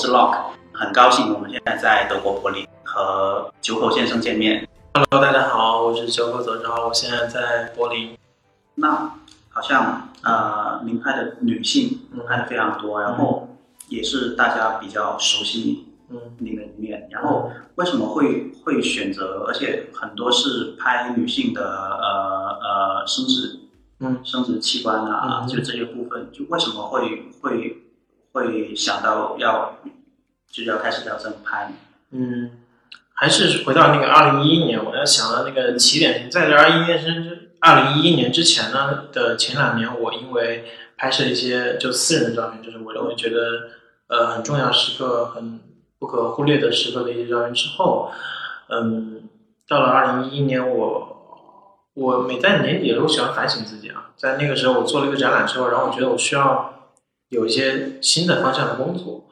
是 Lock，很高兴我们现在在德国柏林和九口先生见面。Hello，大家好，我是九口泽昭，我现在在柏林。那好像呃，您拍的女性嗯拍的非常多，然后也是大家比较熟悉嗯您的一面。然后为什么会会选择，而且很多是拍女性的呃呃生殖嗯生殖器官啊，嗯就这些部分，就为什么会会会想到要就要开始要怎么拍？嗯，还是回到那个二零一一年，我要想到那个起点，在这二一年之二零一一年之前呢的前两年，我因为拍摄一些就私人的照片，就是我认为觉得呃很重要时刻、很不可忽略的时刻的一些照片之后，嗯，到了二零一一年，我我每在年底的时候，喜欢反省自己啊，在那个时候我做了一个展览之后，然后我觉得我需要有一些新的方向的工作，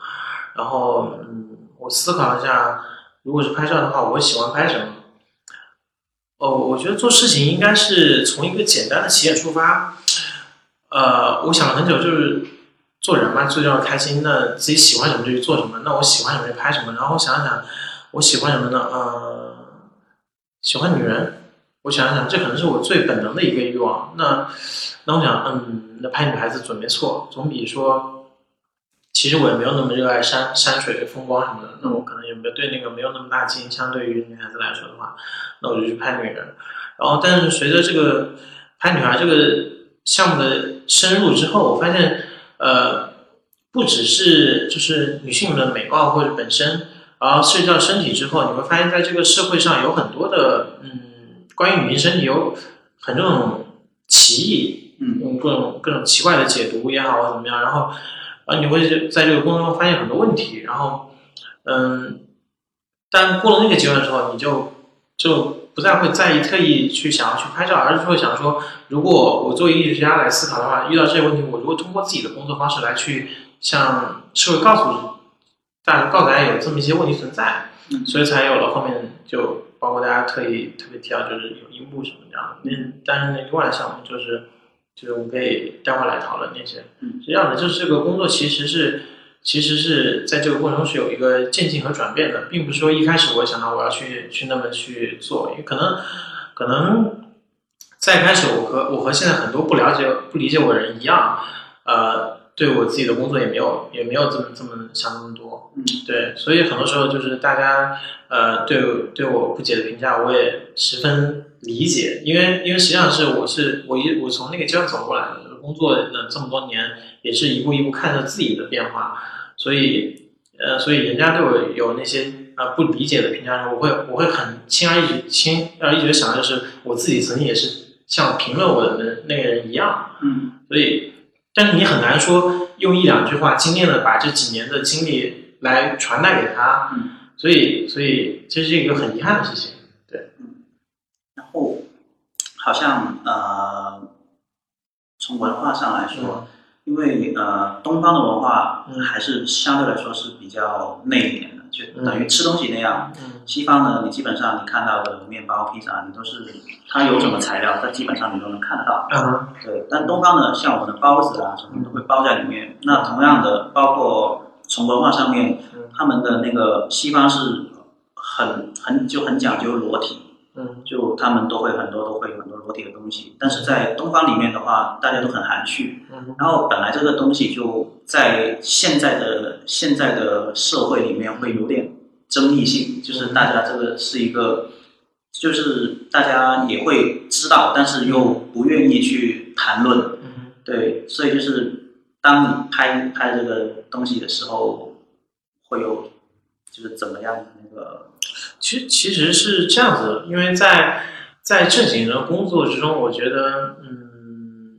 然后嗯，我思考一下，如果是拍照的话，我喜欢拍什么？哦，我觉得做事情应该是从一个简单的起点出发。呃，我想了很久，就是做人嘛，最重要开心。那自己喜欢什么就去做什么。那我喜欢什么就拍什么。然后想想，我喜欢什么呢？呃，喜欢女人。我想想，这可能是我最本能的一个欲望。那那我想，嗯，那拍女孩子准没错，总比说，其实我也没有那么热爱山山水风光什么的。那我可能也没有对那个没有那么大劲。相对于女孩子来说的话，那我就去拍女人。然后，但是随着这个拍女孩这个项目的深入之后，我发现，呃，不只是就是女性的美貌或者本身，然后涉及到身体之后，你会发现在这个社会上有很多的，嗯，关于女性身体有很多种歧义，嗯。用各种各种奇怪的解读也好，或者怎么样，然后，啊，你会在这个过程中发现很多问题，然后，嗯，但过了那个阶段之后，你就就不再会在意特意去想要去拍照，而是会想说，如果我作为艺术家来思考的话，遇到这些问题，我如果通过自己的工作方式来去向社会告诉大家，告诉大家有这么一些问题存在，嗯。所以才有了后面就包括大家特意特别提到就是有阴部什么这样的。那但是那另外的项目就是就是我们可以待会儿来讨论那些。嗯是这样的，就是这个工作其实是其实是在这个过程中是有一个渐进和转变的，并不是说一开始我想到我要去去那么去做，因为可能可能在开始我和我和现在很多不了解不理解我的人一样，呃，对我自己的工作也没有也没有这么这么想那么多，嗯。对，所以很多时候就是大家呃对对我不解的评价，我也十分理解，因为因为实际上是我是我一我从那个阶段走过来的，工作了这么多年，也是一步一步看着自己的变化，所以呃，所以人家对我有那些呃不理解的评价的时候，我会我会很轻而易举轻而易举的想，就是我自己曾经也是像评论我的那那个人一样，嗯。所以，但是你很难说用一两句话精炼的把这几年的经历来传达给他，嗯。所以，所以这是一个很遗憾的事情。对。然后好像呃，从文化上来说，因为呃，东方的文化嗯。还是相对来说是比较内敛的，就等于吃东西那样。嗯西方呢，你基本上你看到的面包、披萨，你都是它有什么材料，它基本上你都能看得到。嗯对，但东方呢，像我们的包子啊什么都会包在里面。那同样的，包括从文化上面嗯，他们的那个西方是很很就很讲究裸体，嗯就他们都会很多都会有很多裸体的东西。但是在东方里面的话，大家都很含蓄。嗯然后本来这个东西就在现在的现在的社会里面会有点争议性，就是大家这个是一个，就是大家也会知道，但是又不愿意去谈论。嗯对，所以就是当你拍拍这个东西的时候，会有就是怎么样的那个，其实其实是这样子的，因为在在正经的工作之中，我觉得，嗯，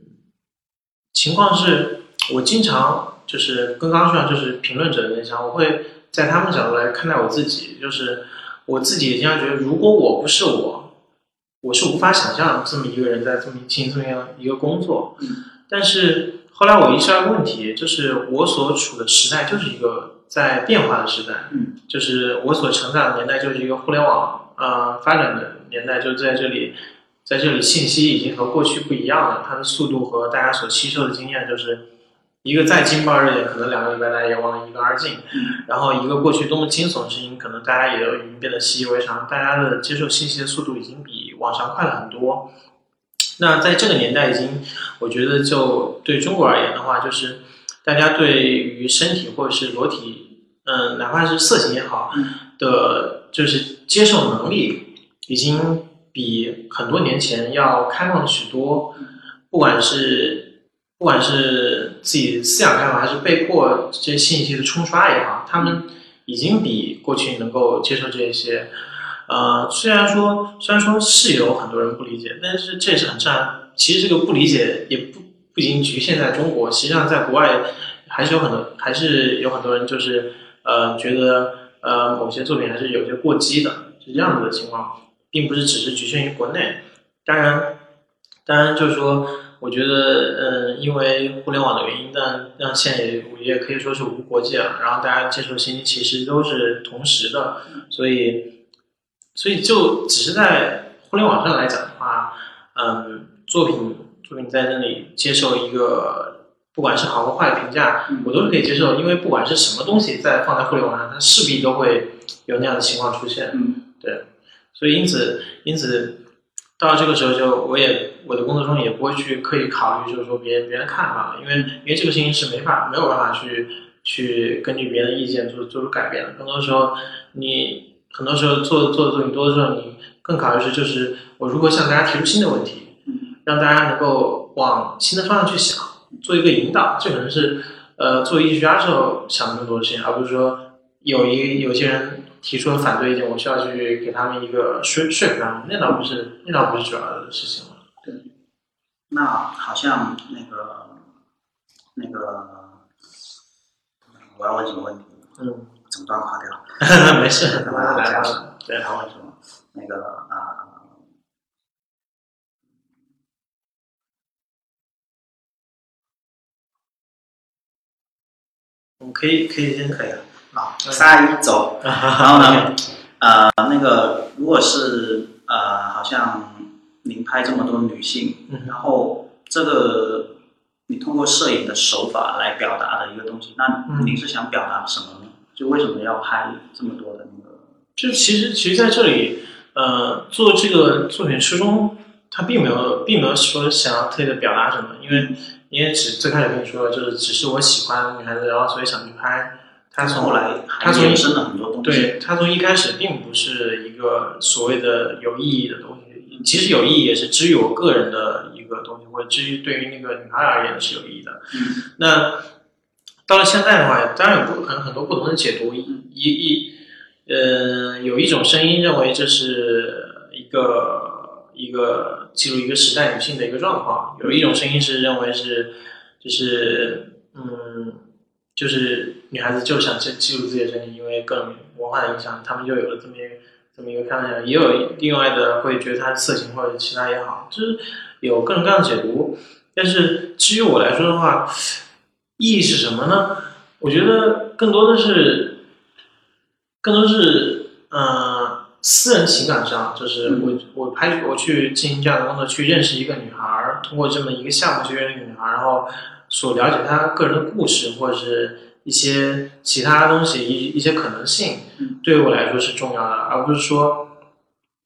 情况是我经常就是跟刚刚说的，就是评论者的那想，我会在他们角度来看待我自己，就是我自己也经常觉得，如果我不是我，我是无法想象这么一个人在这么进行这么样一个工作。嗯但是后来我意识到一个问题，就是我所处的时代就是一个在变化的时代。嗯就是我所成长的年代就是一个互联网呃发展的年代，就在这里，在这里信息已经和过去不一样了，它的速度和大家所吸收的经验就是一个再劲爆热点，可能两个礼拜大家也忘得一干二净。然后一个过去多么惊悚的事情，可能大家也都已经变得习以为常，大家的接受信息的速度已经比往常快了很多。那在这个年代，已经我觉得就对中国而言的话，就是大家对于身体或者是裸体，嗯，哪怕是色情也好的，就是接受能力已经比很多年前要开放许多。不管是不管是自己思想开放，还是被迫这些信息的冲刷也好，他们已经比过去能够接受这些。呃，虽然说虽然说是有很多人不理解，但是这也是很正常。其实这个不理解也不不仅局限在中国，实际上在国外还是有很多还是有很多人就是呃觉得呃某些作品还是有些过激的，是这样子的情况，并不是只是局限于国内。当然。当然，就是说，我觉得，嗯，因为互联网的原因，但让现在也也可以说是无国界了。然后大家接受信息其实都是同时的，所以，所以就只是在互联网上来讲的话，嗯，作品作品在那里接受一个不管是好和坏的评价，我都是可以接受，因为不管是什么东西在放在互联网上，它势必都会有那样的情况出现。嗯，对，所以因此，因此。到这个时候，就我也我的工作中也不会去刻意考虑，就是说别人别人看法，因为因为这个事情是没法没有办法去去根据别人的意见做做出改变的。更多时候，你很多时候做做的作品多的时候，你更考虑是就是我如何向大家提出新的问题，让大家能够往新的方向去想，做一个引导。这可能是呃作为艺术家时候想更多的事情，而不是说有一有些人。提出了反对意见，我需要去给他们一个说说服他们，那倒不是，那倒不是主要的事情了。对，那好像那个那个，我要问几个问题？嗯，整段垮掉。没事，来了。对，他问什么？那个啊，我可以可以先可以了。啊，三二一走，然后呢，呃，那个如果是呃，好像您拍这么多女性，然后这个你通过摄影的手法来表达的一个东西，那您是想表达什么呢？就为什么要拍这么多的那个？就其实其实在这里，呃，做这个作品初衷，他并没有并没有说想要特别的表达什么，因为因为只最开始跟你说的，就是只是我喜欢女孩子，然后所以想去拍。他从后来，他从生了很多东西。对他从一开始并不是一个所谓的有意义的东西，其实有意义也是基于我个人的一个东西，或者基于对于那个女孩而言是有意义的。嗯，那到了现在的话，当然有不可能很多不同的解读。一一呃，有一种声音认为这是一个一个记录一个时代女性的一个状况；有一种声音是认为是就是嗯。就是女孩子就想记记录自己的身体，因为各种文化的影响，他们就有了这么一个这么一个看法。也有另外的会觉得它色情或者其他也好，就是有各种各样的解读。但是至于我来说的话，意义是什么呢？我觉得更多的是，更多是嗯私人情感上，就是我我拍我去进行这样的工作，去认识一个女孩，通过这么一个项目去认识一个女孩，然后。所了解她个人的故事，或者是一些其他东西，一一些可能性，对于我来说是重要的，而不是说，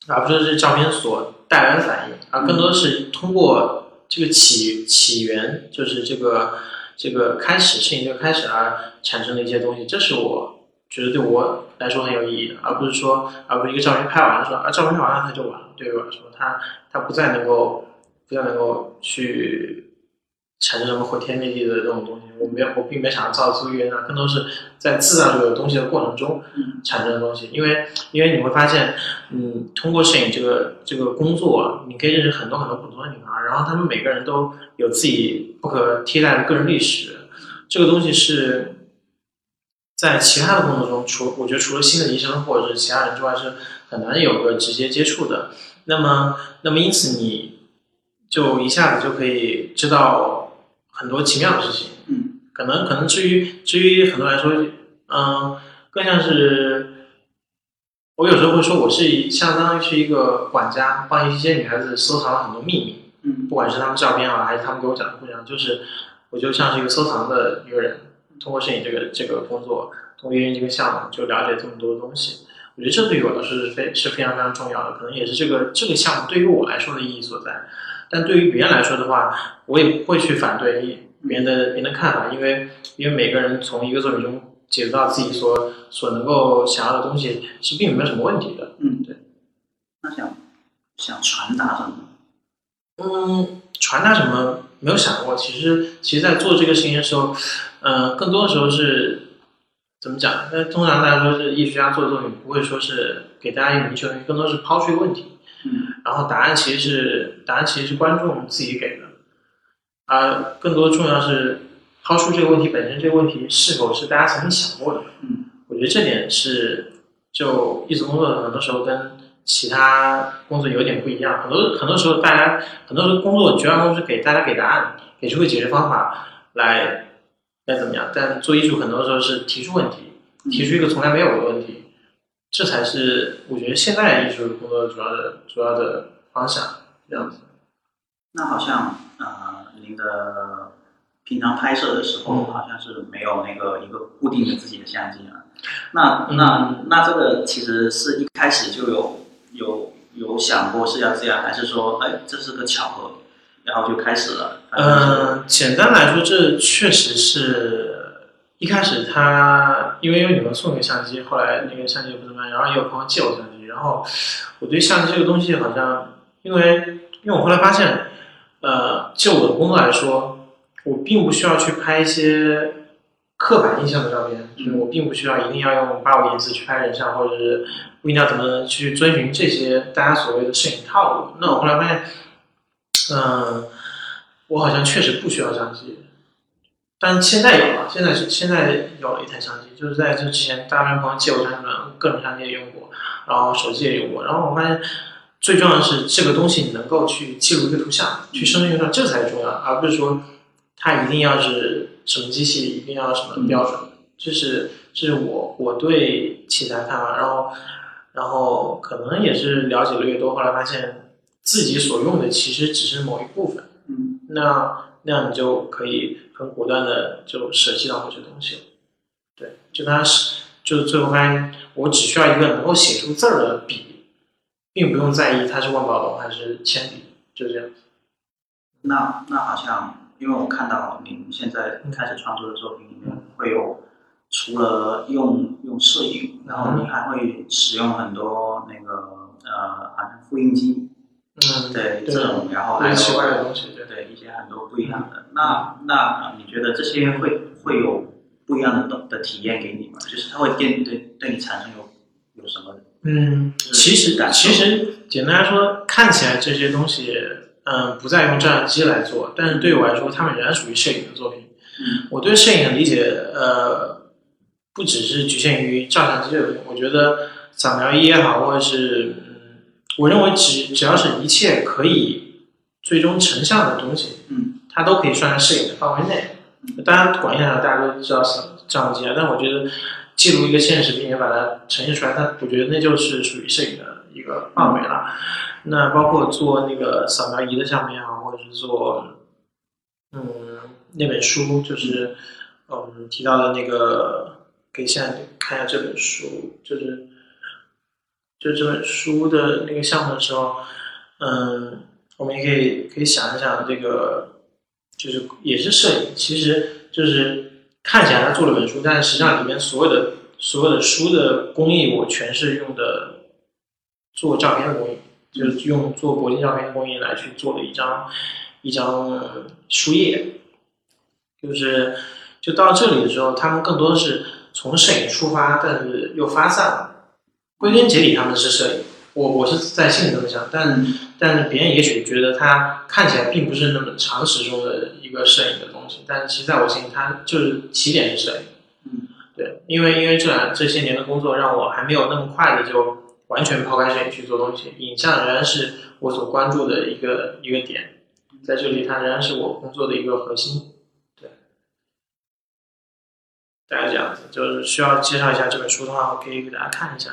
而不是这照片所带来的反应，而更多的是通过这个起起源，就是这个这个开始事情的开始而产生的一些东西，这是我觉得对我来说很有意义的，而不是说，而不是一个照片拍完了说，啊，照片拍完了它就完了，对我来说，它它不再能够不再能够去。产生什么毁天灭地的这种东西，我没有，我并没想要造资源啊，更多是在制造这个东西的过程中产生的东西。因为，因为你会发现，嗯，通过摄影这个这个工作，你可以认识很多很多不同的女孩，然后她们每个人都有自己不可替代的个人历史。这个东西是在其他的工作中，除我觉得除了新的医生或者是其他人之外，是很难有个直接接触的。那么，那么因此你就一下子就可以知道。很多奇妙的事情，嗯，可能可能至于至于很多来说，嗯，更像是我有时候会说，我是相当于是一个管家，帮一些女孩子收藏了很多秘密，嗯，不管是她们照片啊，还是她们给我讲的故事，就是我就像是一个收藏的一个人，通过摄影这个这个工作，通过运营这个项目，就了解这么多东西。我觉得这对于我来说是非是非常非常重要的，可能也是这个这个项目对于我来说的意义所在。但对于别人来说的话，我也不会去反对别人的别人的看法，因为因为每个人从一个作品中解读到自己所所能够想要的东西是并没有什么问题的。嗯，对。那想想传达什么？嗯，传达什么没有想过。其实，其实，在做这个事情的时候，嗯，更多的时候是怎么讲？那通常大家说是艺术家做的作品，不会说是给大家一个明确的，更多是抛出一个问题。嗯，然后答案其实是答案其实是观众自己给的，而更多重要是抛出这个问题本身，这个问题是否是大家曾经想过的？嗯，我觉得这点是就艺术工作很多时候跟其他工作有点不一样。很多很多时候大家很多时候工作绝大多数是给大家给答案，给出个解决方法来来怎么样？但做艺术很多时候是提出问题，提出一个从来没有的问题。这才是我觉得现在艺术工作主要的主要的方向，这样子。那好像呃，您的平常拍摄的时候，好像是没有那个一个固定的自己的相机啊。那那那这个其实是一开始就有有有想过是要这样，还是说哎这是个巧合，然后就开始了？嗯，简单来说，这确实是。一开始他因为有女朋友送个相机，后来那个相机也不怎么样，然后也有朋友借我相机，然后我对相机这个东西好像，因为因为我后来发现，呃，就我的工作来说，我并不需要去拍一些刻板印象的照片，就是我并不需要一定要用八五颜色去拍人像，或者是不一定要怎么去遵循这些大家所谓的摄影套路。那我后来发现，嗯，我好像确实不需要相机。但现在有了，现在是现在有了一台相机，就是在这之前，大量朋友借我相机，各种相机也用过，然后手机也用过，然后我发现最重要的是这个东西你能够去记录一个图像，去生成一个这才是重要，而不是说它一定要是什么机器，一定要什么标准，这是这是我我对器材看法，然后然后可能也是了解的越多，后来发现自己所用的其实只是某一部分，嗯，那那样你就可以。很果断的就舍弃掉某些东西了，对，就他是，就是最后发现，我只需要一个能够写出字儿的笔，并不用在意它是万宝龙还是铅笔，就这样。那那好像，因为我看到您现在开始创作的作品里面会有，除了用用摄影，然后你还会使用很多那个呃，好像复印机。嗯，对这种，然后还有对对一些很多不一样的。那那你觉得这些会会有不一样的的体验给你吗？就是它会对对对你产生有有什么？嗯，其实其实简单来说，看起来这些东西，嗯，不再用照相机来做，但是对我来说，他们仍然属于摄影的作品。嗯，我对摄影的理解，呃，不只是局限于照相机这个东西。我觉得扫描仪也好，或者是。我认为只只要是一切可以最终成像的东西，嗯，它都可以算在摄影的范围内。当然，广义上大家都知道是照相机啊，但我觉得记录一个现实并且把它呈现出来，它我觉得那就是属于摄影的一个范围了。那包括做那个扫描仪的项目也好，或者是做嗯那本书，就是嗯提到的那个，可以现在看一下这本书，就是。就这本书的那个项目的时候，嗯，我们也可以可以想一想，这个就是也是摄影，其实就是看起来他做了本书，但实际上里面所有的所有的书的工艺，我全是用的做照片的工艺，就是用做铂金照片的工艺来去做了一张一张书页，就是就到这里的时候，他们更多的是从摄影出发，但是又发散了。归根结底，他们是摄影。我我是在心里这么想，但但是别人也许觉得它看起来并不是那么常识中的一个摄影的东西，但其实在我心里，它就是起点是摄影。嗯，对，因为因为这这些年的工作，让我还没有那么快的就完全抛开摄影去做东西。影像仍然是我所关注的一个一个点，在这里，它仍然是我工作的一个核心。对，大概这样子，就是需要介绍一下这本书的话，我可以给大家看一下。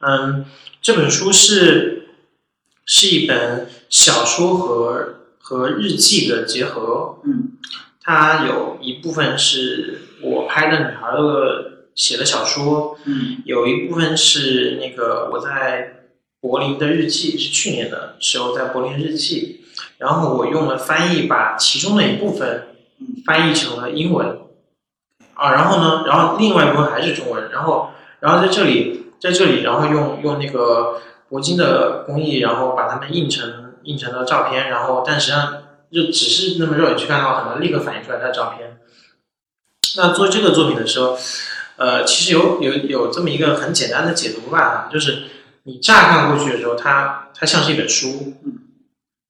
嗯，这本书是是一本小说和和日记的结合。嗯，它有一部分是我拍的女孩的写的小说，嗯有一部分是那个我在柏林的日记，是去年的时候在柏林日记，然后我用了翻译把其中的一部分嗯。翻译成了英文，啊，然后呢，然后另外一部分还是中文，然后然后在这里在这里，然后用用那个铂金的工艺，然后把它们印成印成了照片，然后但实际上就只是那么肉眼去看的话，很难立刻反映出来它的照片。那做这个作品的时候，呃，其实有有有这么一个很简单的解读办法，就是你乍看过去的时候，它它像是一本书，嗯，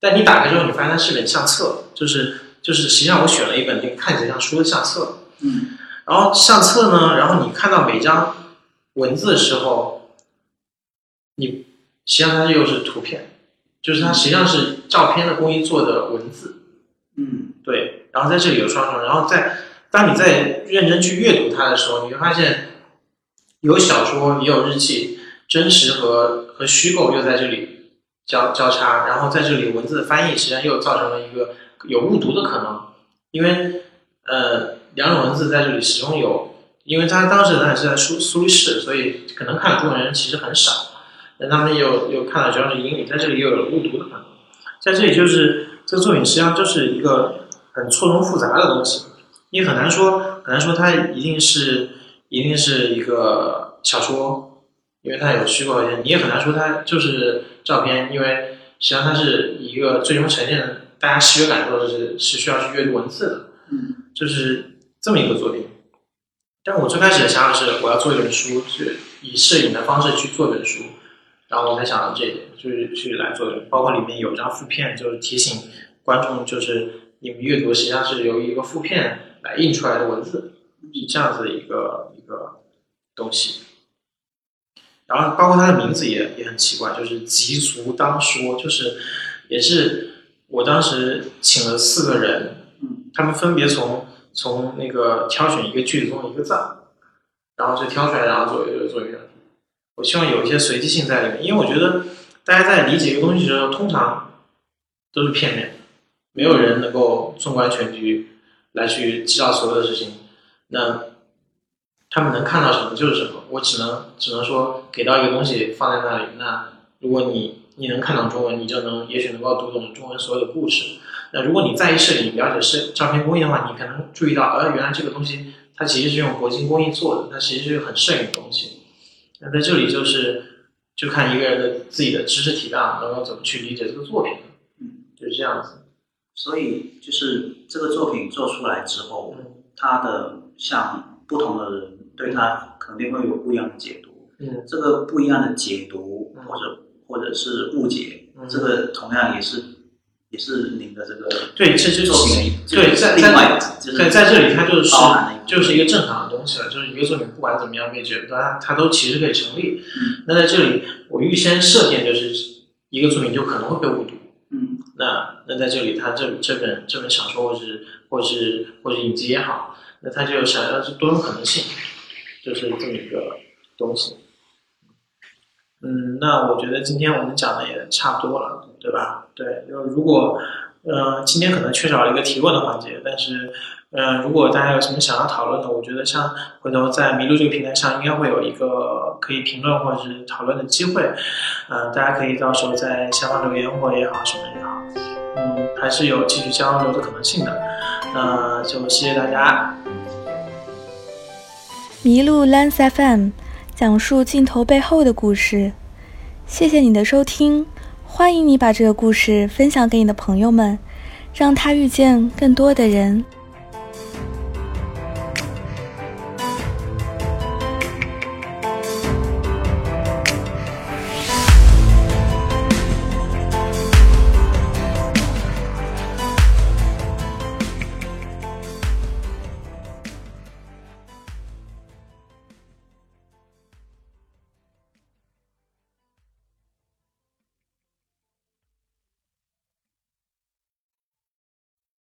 但你打开之后，你发现它是本相册，就是就是实际上我选了一本那个看起来像书的相册，嗯。然后相册呢，然后你看到每张文字的时候，你实际上它又是图片，就是它实际上是照片的工艺做的文字，嗯。对，然后在这里有双重，然后在当你在认真去阅读它的时候，你会发现有小说，也有日记，真实和和虚构又在这里交交叉，然后在这里文字的翻译实际上又造成了一个有误读的可能，因为呃两种文字在这里始终有，因为他当时他也是在苏苏黎世，所以可能看中文人其实很少，但他们又又看到主要是英语，在这里又有误读的可能，在这里就是这个作品实际上就是一个很错综复杂的东西，你很难说很难说它一定是一定是一个小说，因为它有虚构条件，你也很难说它就是照片，因为实际上它是一个最终呈现的大家视觉感受的是是需要去阅读文字的，嗯。就是这么一个作品。但我最开始的想法是，我要做一本书，是以摄影的方式去做一本书，然后我才想到这一点，就是去来做。包括里面有张副片，就是提醒观众，就是你们阅读实际上是由一个副片来印出来的文字，是这样子的一个一个东西。然后包括它的名字也也很奇怪，就是“急足当说”，就是也是我当时请了四个人，嗯他们分别从从那个挑选一个句子中的一个字，然后就挑出来，然后做一个做一个。我希望有一些随机性在里面，因为我觉得大家在理解一个东西的时候，通常都是片面的，没有人能够纵观全局来去知道所有的事情。那他们能看到什么就是什么，我只能只能说给到一个东西放在那里。那如果你你能看懂中文，你就能也许能够读懂中文所有的故事。那如果你在意摄影、了解摄照片工艺的话，你可能注意到，呃，原来这个东西它其实是用铂金工艺做的，它其实是很摄影的东西。那在这里就是就看一个人的自己的知识体量能够怎么去理解这个作品，嗯，就是这样子。所以就是这个作品做出来之后，嗯它的像不同的人对它肯定会有不一样的解读。嗯这个不一样的解读或者或者是误解，嗯这个同样也是也是您的这个对，这就作品对，在另外就是在在这里，它就是就是一个正常的东西了，就是一个作品不管怎么样被解读，它它都其实可以成立。嗯那在这里，我预先设定就是一个作品就可能会被误读。嗯那那在这里，它这这本这本小说，或是或是或是影集也好，那它就想要是多种可能性，就是这么一个东西。嗯，那我觉得今天我们讲的也差不多了，对吧？对，就如果呃今天可能缺少了一个提问的环节，但是呃如果大家有什么想要讨论的，我觉得像回头在麋鹿这个平台上应该会有一个可以评论或者是讨论的机会，呃大家可以到时候在下方留言或也好什么也好，嗯还是有继续交流的可能性的。那就谢谢大家。麋鹿 Lens FM 讲述镜头背后的故事。谢谢你的收听，欢迎你把这个故事分享给你的朋友们，让他遇见更多的人。